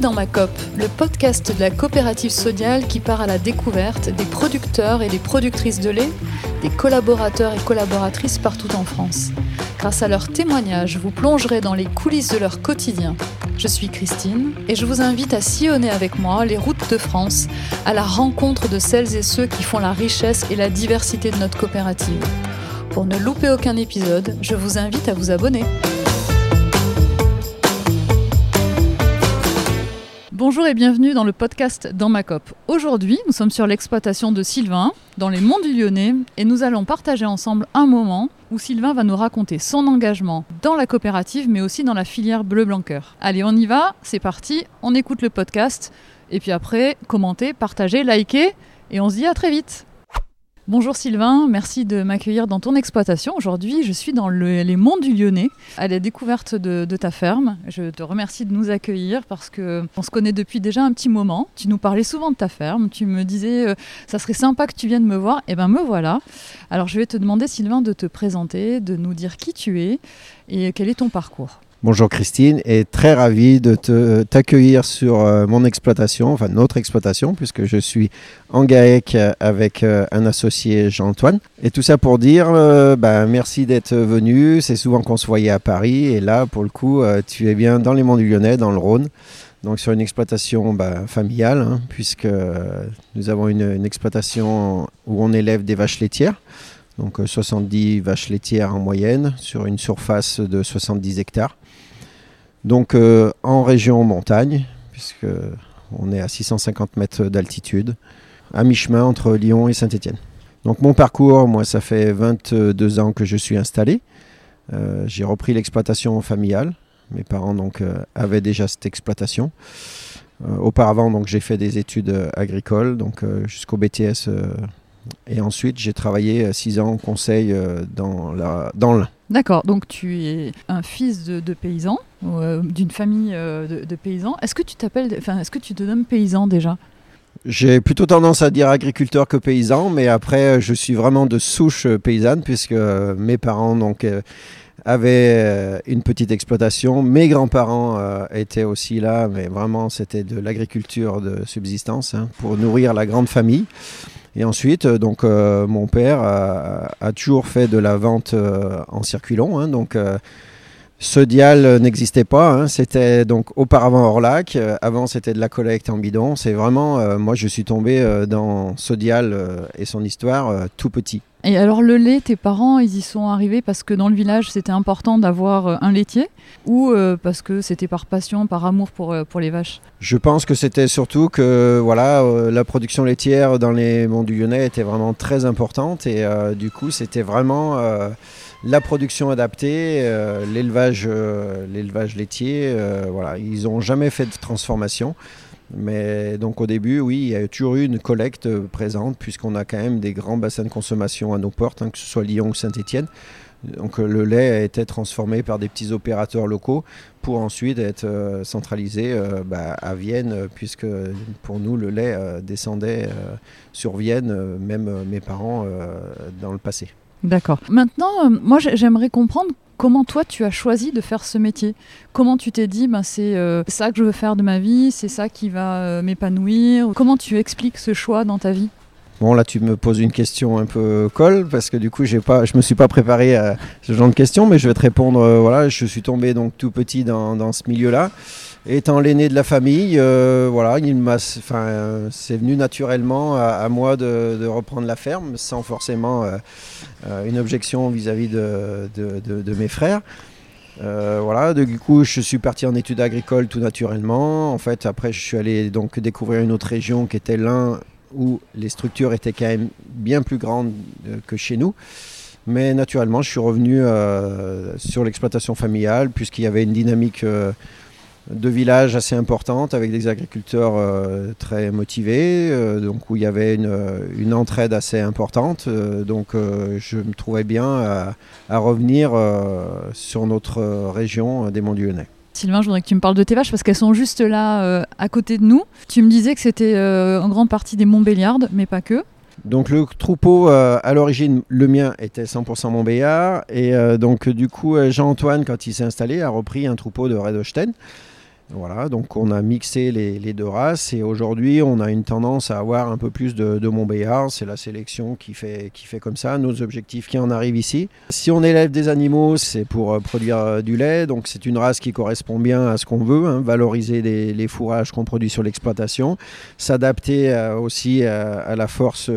Dans ma COP, le podcast de la coopérative sodiale qui part à la découverte des producteurs et des productrices de lait, des collaborateurs et collaboratrices partout en France. Grâce à leurs témoignages, vous plongerez dans les coulisses de leur quotidien. Je suis Christine et je vous invite à sillonner avec moi les routes de France à la rencontre de celles et ceux qui font la richesse et la diversité de notre coopérative. Pour ne louper aucun épisode, je vous invite à vous abonner. Bonjour et bienvenue dans le podcast Dans ma COP. Aujourd'hui, nous sommes sur l'exploitation de Sylvain, dans les monts du Lyonnais, et nous allons partager ensemble un moment où Sylvain va nous raconter son engagement dans la coopérative, mais aussi dans la filière bleu-blanc-cœur. Allez, on y va, c'est parti, on écoute le podcast, et puis après, commentez, partagez, likez, et on se dit à très vite. Bonjour Sylvain, merci de m'accueillir dans ton exploitation. Aujourd'hui, je suis dans les monts du Lyonnais, à la découverte de, ta ferme. Je te remercie de nous accueillir parce que on se connaît depuis déjà un petit moment. Tu nous parlais souvent de ta ferme. Tu me disais, euh, ça serait sympa que tu viennes me voir. Eh ben me voilà. Alors je vais te demander Sylvain de te présenter, de nous dire qui tu es et quel est ton parcours. Bonjour Christine et très ravi de t'accueillir sur euh, mon exploitation, enfin notre exploitation, puisque je suis en GAEC avec euh, un associé Jean-Antoine. Et tout ça pour dire euh, bah, merci d'être venu. C'est souvent qu'on se voyait à Paris et là, pour le coup, tu es bien dans les monts du Lyonnais, dans le Rhône. Donc sur une exploitation bah, familiale, hein, puisque nous avons une exploitation où on élève des vaches laitières donc 70 vaches laitières en moyenne sur une surface de 70 hectares. Donc euh, en région montagne, puisque on est à 650 mètres d'altitude, à mi-chemin entre Lyon et Saint-Étienne. Donc mon parcours, moi, ça fait 22 ans que je suis installé. Euh, j'ai repris l'exploitation familiale. Mes parents donc euh, avaient déjà cette exploitation. auparavant, donc j'ai fait des études agricoles, donc jusqu'au BTS. Et ensuite, j'ai travaillé 6 ans en conseil dans l'Ain. Dans D'accord, donc tu es un fils de, de paysan, euh, d'une famille euh, de, paysans. Est-ce que tu t'appelles, enfin, est-ce que tu te nommes paysan déjà? J'ai plutôt tendance à dire agriculteur que paysan, mais après, je suis vraiment de souche paysanne puisque mes parents donc, euh, avaient une petite exploitation. Mes grands-parents étaient aussi là, mais vraiment, c'était de l'agriculture de subsistance hein, pour nourrir la grande famille. Et ensuite, euh, donc, euh, mon père a, toujours fait de la vente euh, en circulant. Hein, donc, ce dial n'existait pas. Hein, c'était donc auparavant Orlac. avant, c'était de la collecte en bidon. C'est vraiment, moi, je suis tombé dans ce dial et son histoire tout petit. Et alors le lait, tes parents, ils y sont arrivés parce que dans le village, c'était important d'avoir euh, un laitier ou euh, parce que c'était par passion, par amour pour, euh, pour les vaches? Je pense que c'était surtout que voilà, la production laitière dans les monts du Lyonnais était vraiment très importante et du coup, c'était vraiment la production adaptée, l'élevage, l'élevage laitier. voilà, ils n'ont jamais fait de transformation. Mais donc au début, oui, il y a toujours eu une collecte euh, présente, puisqu'on a quand même des grands bassins de consommation à nos portes, hein, que ce soit Lyon ou Saint-Étienne. Donc euh, le lait a été transformé par des petits opérateurs locaux pour ensuite être euh, centralisé bah, à Vienne, puisque pour nous le lait descendait sur Vienne, même mes parents dans le passé. D'accord. Maintenant, moi j'aimerais comprendre comment toi tu as choisi de faire ce métier? Comment tu t'es dit, ben, c'est euh, ça que je veux faire de ma vie, c'est ça qui va euh, m'épanouir? Comment tu expliques ce choix dans ta vie? Bon, là, tu me poses une question un peu colle parce que du coup, j'ai pas, je me suis pas préparé à ce genre de questions, mais je vais te répondre. Euh, voilà, je suis tombé donc tout petit dans, dans ce milieu-là. Étant l'aîné de la famille, voilà, il m'a, enfin, c'est venu naturellement à, moi de, reprendre la ferme sans forcément une objection vis-à-vis de, de, mes frères. Euh, voilà, du coup, je suis parti en études agricoles tout naturellement. En fait, après, je suis allé donc découvrir une autre région qui était l'un où les structures étaient quand même bien plus grandes euh, que chez nous. Mais naturellement, je suis revenu euh, sur l'exploitation familiale puisqu'il y avait une dynamique de village assez importante avec des agriculteurs euh, très motivés, euh, donc où il y avait une, entraide assez importante. Euh, donc je me trouvais bien à, revenir sur notre région des Monts du Lyonnais. Sylvain, je voudrais que tu me parles de tes vaches parce qu'elles sont juste là à côté de nous. Tu me disais que c'était en grande partie des Montbéliardes, mais pas que. Donc le troupeau, à l'origine, le mien était 100% Montbéliard. Et donc du coup, Jean-Antoine, quand il s'est installé, a repris un troupeau de Red Voilà, donc on a mixé les, deux races et aujourd'hui on a une tendance à avoir un peu plus de, Montbéliard. C'est la sélection qui fait, qui fait comme ça, nos objectifs qui en arrivent ici. Si on élève des animaux, c'est pour euh, produire euh, du lait, donc c'est une race qui correspond bien à ce qu'on veut, hein, valoriser les, fourrages qu'on produit sur l'exploitation, s'adapter euh, aussi à, la force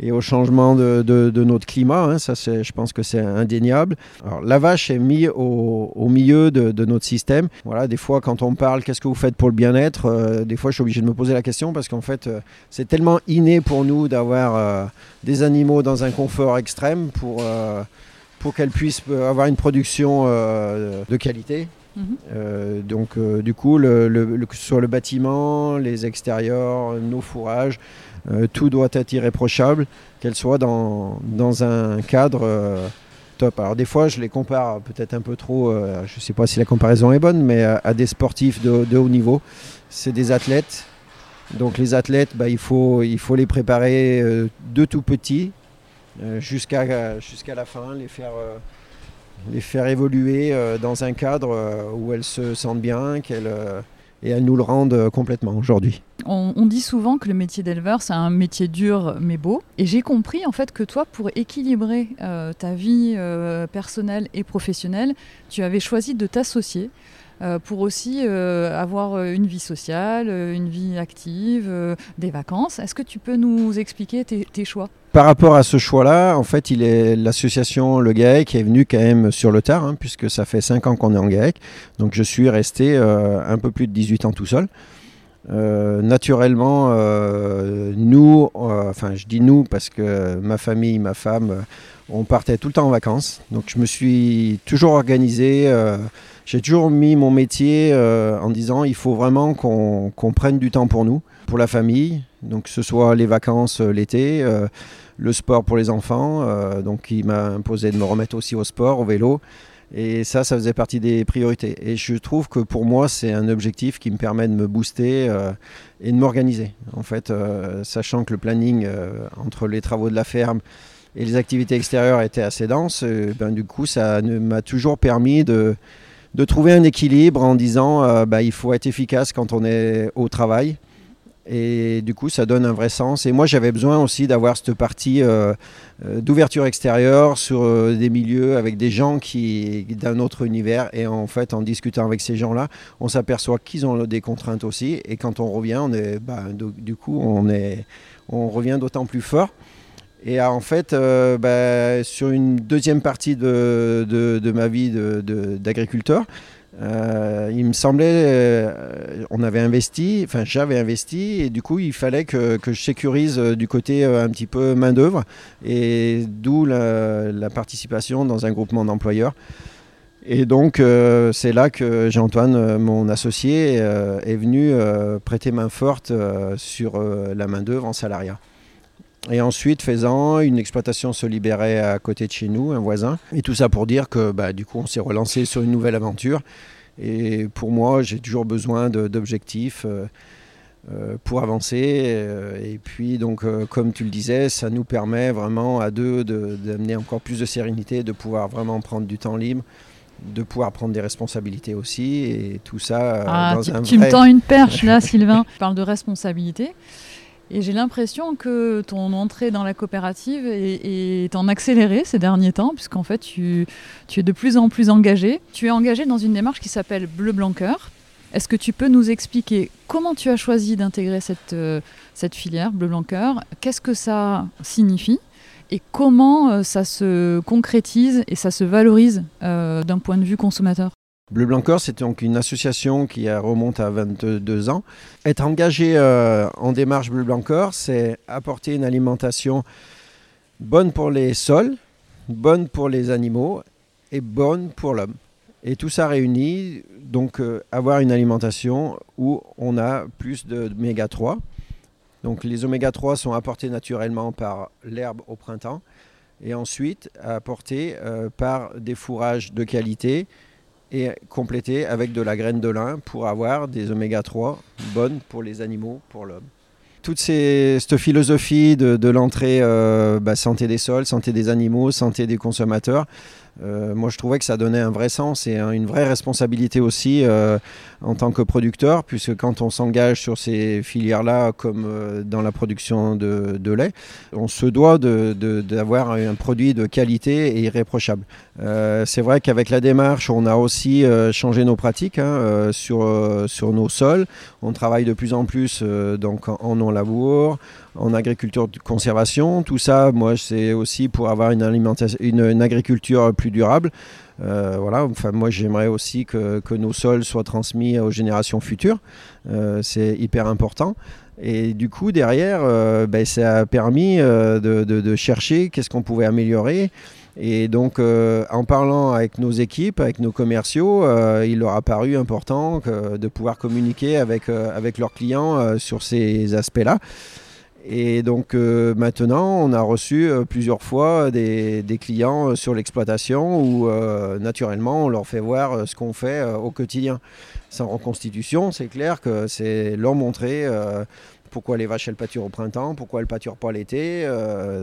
et au changement de, notre climat. Hein, ça, je pense que c'est indéniable. Alors, la vache est mise au, au milieu de, notre système. Voilà, des fois, quand on parle, qu'est-ce que vous faites pour le bien-être euh, Des fois, je suis obligé de me poser la question parce qu'en fait, euh, c'est tellement inné pour nous d'avoir euh, des animaux dans un confort extrême pour, pour qu'elles puissent avoir une production de qualité. Mmh. Euh, donc euh, du coup, le, le, le, sur le bâtiment, les extérieurs, nos fourrages, euh, tout doit être irréprochable, qu'elle soit dans, dans un cadre top. Alors des fois, je les compare peut-être un peu trop, euh, je ne sais pas si la comparaison est bonne, mais à, à des sportifs de, haut niveau. C'est des athlètes. Donc les athlètes, bah, il, faut, il faut les préparer euh, de tout petit jusqu'à la fin, les faire les faire évoluer euh, dans un cadre euh, où elles se sentent bien, qu'elles euh, et elles nous le rendent complètement aujourd'hui. On, on, dit souvent que le métier d'éleveur, c'est un métier dur mais beau. Et j'ai compris en fait que toi, pour équilibrer euh, ta vie euh, personnelle et professionnelle, tu avais choisi de t'associer. Euh, pour aussi euh, avoir une vie sociale, une vie active, euh, des vacances. Est-ce que tu peux nous expliquer tes, choix? Par rapport à ce choix-là, en fait, il est l'association Le GAEC est venue quand même sur le tard, hein, puisque ça fait 5 ans qu'on est en GAEC. Donc je suis resté euh, un peu plus de 18 ans tout seul. Euh, naturellement, euh, nous, euh, enfin je dis nous parce que ma famille, ma femme, euh, on partait tout le temps en vacances. Donc je me suis toujours organisé. J'ai toujours mis mon métier euh, en disant il faut vraiment qu'on prenne du temps pour nous, pour la famille. Donc que ce soit les vacances euh, l'été, euh, le sport pour les enfants. euh, donc il m'a imposé de me remettre aussi au sport, au vélo. Et ça, ça faisait partie des priorités. Et je trouve que pour moi, c'est un objectif qui me permet de me booster et de m'organiser. En fait, sachant que le planning entre les travaux de la ferme et les activités extérieures était assez dense, ben, du coup, ça m'a toujours permis de, de trouver un équilibre en disant euh, bah, il faut être efficace quand on est au travail. Et du coup, ça donne un vrai sens. Et moi, j'avais besoin aussi d'avoir cette partie euh, euh, d'ouverture extérieure sur euh, des milieux avec des gens qui d'un autre univers. Et en fait, en discutant avec ces gens-là, on s'aperçoit qu'ils ont des contraintes aussi. Et quand on revient, on est, bah, du, du coup, on, est, on revient d'autant plus fort. Et en fait, euh, bah, sur une deuxième partie de, de, ma vie d'agriculteur, euh, il me semblait, euh, on avait investi, enfin j'avais investi, et du coup il fallait que, que je sécurise euh, du côté euh, un petit peu main d'œuvre, et d'où la, participation dans un groupement d'employeurs. Et donc euh, c'est là que Jean-Antoine, euh, mon associé, euh, est venu prêter main forte sur la main d'œuvre en salariat. Et ensuite, faisant, une exploitation se libérait à côté de chez nous, un voisin. Et tout ça pour dire que bah, du coup, on s'est relancé sur une nouvelle aventure. Et pour moi, j'ai toujours besoin d'objectifs euh, euh, pour avancer. Euh, et puis, donc, euh, comme tu le disais, ça nous permet vraiment à deux d'amener encore plus de sérénité, de pouvoir vraiment prendre du temps libre de pouvoir prendre des responsabilités aussi et tout ça ah, dans tu, un tu vrai... me tends une perche là Sylvain tu parles de responsabilité et j'ai l'impression que ton entrée dans la coopérative est, en accéléré ces derniers temps, puisqu'en fait, tu, es de plus en plus engagé. Tu es engagé dans une démarche qui s'appelle Bleu Blanc Cœur. Est-ce que tu peux nous expliquer comment tu as choisi d'intégrer cette, euh, filière Bleu Blanc Cœur? Qu'est-ce que ça signifie? Et comment euh, ça se concrétise et ça se valorise euh, d'un point de vue consommateur? Bleu Blanc c'est donc une association qui remonte à 22 ans. Être engagé euh, en démarche Bleu Blanc c'est apporter une alimentation bonne pour les sols, bonne pour les animaux et bonne pour l'homme. Et tout ça réuni, donc euh, avoir une alimentation où on a plus d'oméga 3. Donc les oméga 3 sont apportés naturellement par l'herbe au printemps et ensuite apportés euh, par des fourrages de qualité et complété avec de la graine de lin pour avoir des oméga 3 bonnes pour les animaux, pour l'homme. Toute ces, cette philosophie de, de l'entrée euh, bah, santé des sols, santé des animaux, santé des consommateurs, Euh, moi, je trouvais que ça donnait un vrai sens et une vraie responsabilité aussi euh, en tant que producteur, puisque quand on s'engage sur ces filières-là, comme euh, dans la production de, lait, on se doit d'avoir un produit de qualité et irréprochable. C'est vrai qu'avec la démarche, on a aussi changé nos pratiques hein, sur, nos sols. On travaille de plus en plus donc en non-labour, en agriculture de conservation. Tout ça, moi, c'est aussi pour avoir une, alimentation, une, agriculture plus durable. Euh, voilà, enfin, moi, j'aimerais aussi que, que, nos sols soient transmis aux générations futures. Euh, c'est hyper important. Et du coup, derrière, euh, ben, ça a permis de, chercher qu'est-ce qu'on pouvait améliorer. Et donc, en parlant avec nos équipes, avec nos commerciaux, il leur a paru important de pouvoir communiquer avec, avec leurs clients sur ces aspects-là. Et donc euh, maintenant, on a reçu euh, plusieurs fois des, clients euh, sur l'exploitation où naturellement, on leur fait voir ce qu'on fait au quotidien. Sans reconstitution, c'est clair que c'est leur montrer pourquoi les vaches elles pâturent au printemps, pourquoi elles pâturent pas l'été. Euh,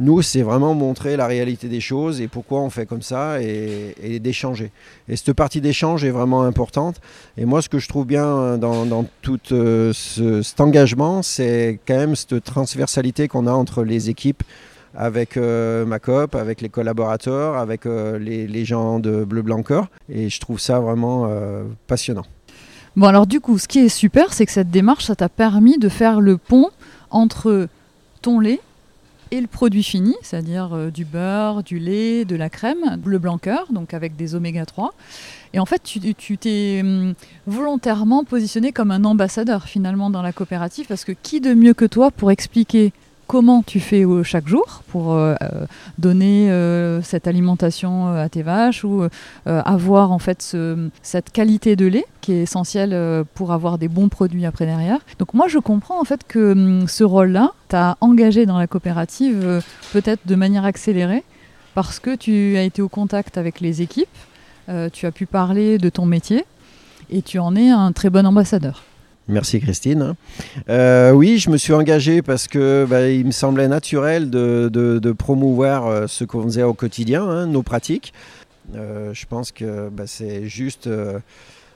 nous, c'est vraiment montrer la réalité des choses et pourquoi on fait comme ça et, d'échanger. Et cette partie d'échange est vraiment importante. Et moi, ce que je trouve bien dans, tout euh, cet engagement, c'est quand même cette transversalité qu'on a entre les équipes avec euh, ma coop, avec les collaborateurs, avec les, gens de Bleu Blanc Et je trouve ça vraiment passionnant. Bon, alors du coup, ce qui est super, c'est que cette démarche, ça t'a permis de faire le pont entre ton lait et le produit fini, c'est-à-dire euh, du beurre, du lait, de la crème, le blanc donc avec des oméga 3. Et en fait, tu t'es hum, volontairement positionné comme un ambassadeur finalement dans la coopérative, parce que qui de mieux que toi pour expliquer comment tu fais euh, chaque jour pour euh, euh, donner cette alimentation à tes vaches ou avoir en fait cette qualité de lait qui est essentielle pour avoir des bons produits après derrière? Donc moi je comprends en fait que hum, ce rôle-là, t'as engagé dans la coopérative peut-être de manière accélérée parce que tu as été au contact avec les équipes, tu as pu parler de ton métier et tu en es un très bon ambassadeur. Merci Christine. Euh, oui, je me suis engagé parce que bah, il me semblait naturel de, promouvoir euh, ce qu'on faisait au quotidien, hein, nos pratiques. Euh, je pense que bah, c'est juste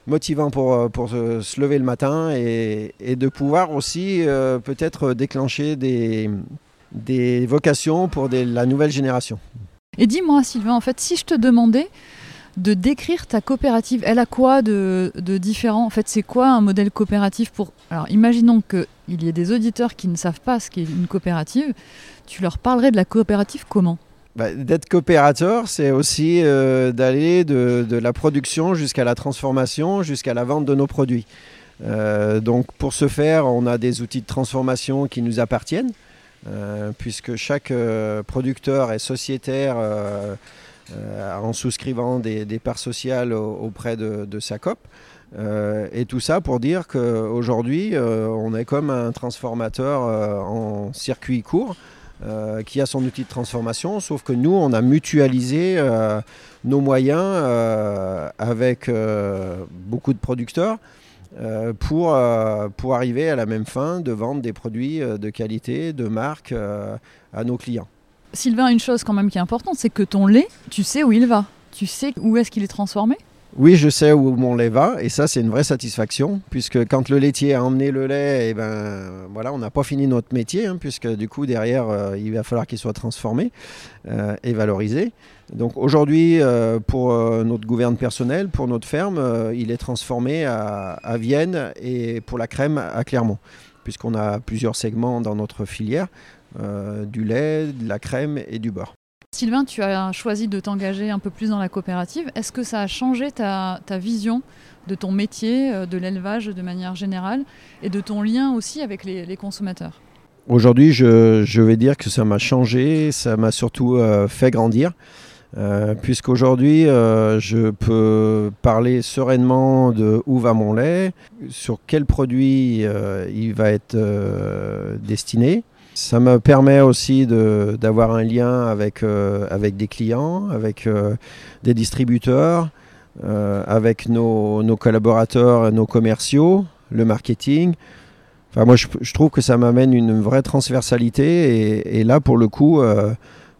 motivant pour, pour se lever le matin et, de pouvoir aussi peut-être déclencher des, des vocations pour la nouvelle génération. Et dis-moi Sylvain, en fait, si je te demandais de décrire ta coopérative. Elle a quoi de, différent? En fait, c'est quoi un modèle coopératif pour... Alors, imaginons qu'il y ait des auditeurs qui ne savent pas ce qu'est une coopérative. Tu leur parlerais de la coopérative comment? Bah, D'être coopérateur, c'est aussi euh, d'aller de, la production jusqu'à la transformation, jusqu'à la vente de nos produits. Euh, donc pour ce faire, on a des outils de transformation qui nous appartiennent, euh, puisque chaque producteur est sociétaire euh, en souscrivant des, parts sociales auprès de, COP. Euh, et tout ça pour dire qu'aujourd'hui, euh, on est comme un transformateur en circuit court. qui a son outil de transformation, sauf que nous, on a mutualisé nos moyens avec beaucoup de producteurs pour arriver à la même fin de vendre des produits de qualité, de marque à nos clients. Sylvain, une chose quand même qui est importante, c'est que ton lait, tu sais où il va. Tu sais où est-ce qu'il est transformé? Oui, je sais où mon lait va et ça c'est une vraie satisfaction puisque quand le laitier a emmené le lait, eh ben voilà, on n'a pas fini notre métier hein, puisque du coup derrière euh, il va falloir qu'il soit transformé euh, et valorisé. Donc aujourd'hui euh, pour notre gouverne personnel, pour notre ferme, il est transformé à, Vienne et pour la crème à Clermont puisqu'on a plusieurs segments dans notre filière. Euh, du lait, de la crème et du beurre. Sylvain, tu as choisi de t'engager un peu plus dans la coopérative. Est-ce que ça a changé ta, vision de ton métier, euh, de l'élevage de manière générale, et de ton lien aussi avec les, consommateurs? Aujourd'hui, je, vais dire que ça m'a changé, ça m'a surtout euh, fait grandir. puisqu'aujourd'hui je peux parler sereinement de où va mon lait, sur quel produit il va être destiné, ça me permet aussi d'avoir un lien avec, euh, des clients, avec euh, des distributeurs, euh, avec nos, collaborateurs, nos commerciaux, le marketing. Enfin, moi, je, trouve que ça m'amène une vraie transversalité. Et, là, pour le coup,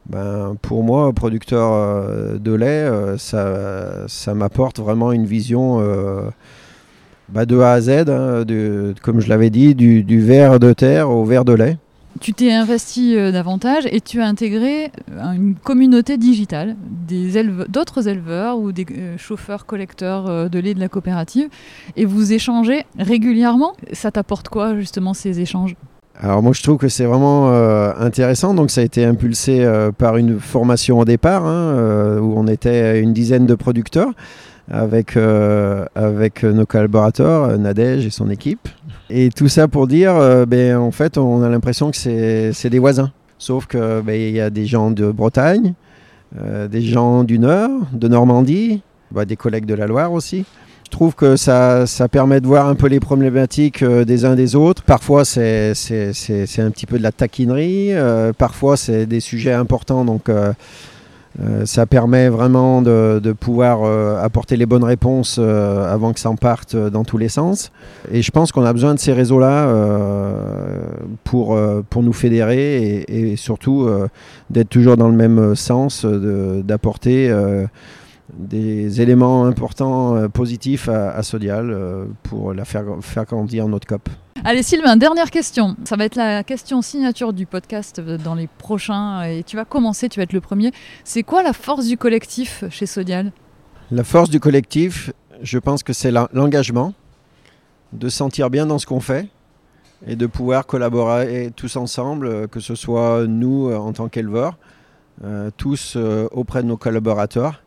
ben, pour moi, producteur de lait, ça, m'apporte vraiment une vision bah, de A à Z, hein, comme je l'avais dit, du, du verre de terre au verre de lait. Tu t'es investi euh, davantage et tu as intégré euh, une communauté digitale d'autres éleveurs ou des euh, chauffeurs collecteurs de lait de la coopérative et vous échangez régulièrement. Ça t'apporte quoi justement ces échanges? Alors moi je trouve que c'est vraiment intéressant. Donc ça a été impulsé par une formation au départ hein, où on était une dizaine de producteurs avec, euh, avec nos collaborateurs, Nadège et son équipe. Et tout ça pour dire, euh, ben, en fait on a l'impression que c'est des voisins. Sauf que ben, y a des gens de Bretagne, euh, des gens du Nord, de Normandie, bah, des collègues de la Loire aussi. Je trouve que ça, ça permet de voir un peu les problématiques des uns des autres. Parfois, c'est un petit peu de la taquinerie. parfois, c'est des sujets importants. Donc, euh, ça permet vraiment de, pouvoir euh, apporter les bonnes réponses euh, avant que ça en parte dans tous les sens. Et je pense qu'on a besoin de ces réseaux-là pour, nous fédérer et, surtout d'être toujours dans le même sens, d'apporter des éléments importants, positifs à, à Sodial pour la faire, faire grandir notre COP. Allez Sylvain, dernière question. Ça va être la question signature du podcast euh, dans les prochains et tu vas commencer, tu vas être le premier. C'est quoi la force du collectif chez Sodial? La force du collectif, je pense que c'est l'engagement, de se sentir bien dans ce qu'on fait et de pouvoir collaborer tous ensemble, euh, que ce soit nous euh, en tant qu'éleveurs, tous auprès de nos collaborateurs,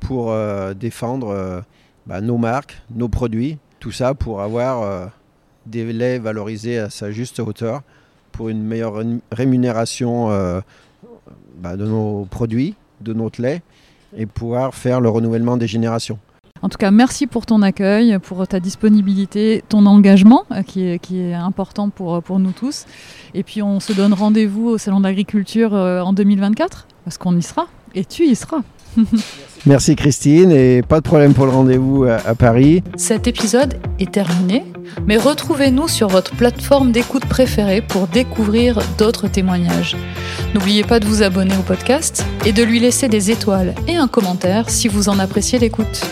pour défendre bah, nos marques, nos produits, tout ça pour avoir euh, des laits valorisés à sa juste hauteur, pour une meilleure ré- rémunération euh, bah, de nos produits, de notre lait, et pouvoir faire le renouvellement des générations. En tout cas, merci pour ton accueil, pour ta disponibilité, ton engagement euh, qui est, important pour, pour nous tous. Et puis on se donne rendez-vous au Salon de l'Agriculture euh, en 2024, parce qu'on y sera. Et tu y seras. Merci Christine et pas de problème pour le rendez-vous à, Paris. Cet épisode est terminé, mais retrouvez-nous sur votre plateforme d'écoute préférée pour découvrir d'autres témoignages. N'oubliez pas de vous abonner au podcast et de lui laisser des étoiles et un commentaire si vous en appréciez l'écoute.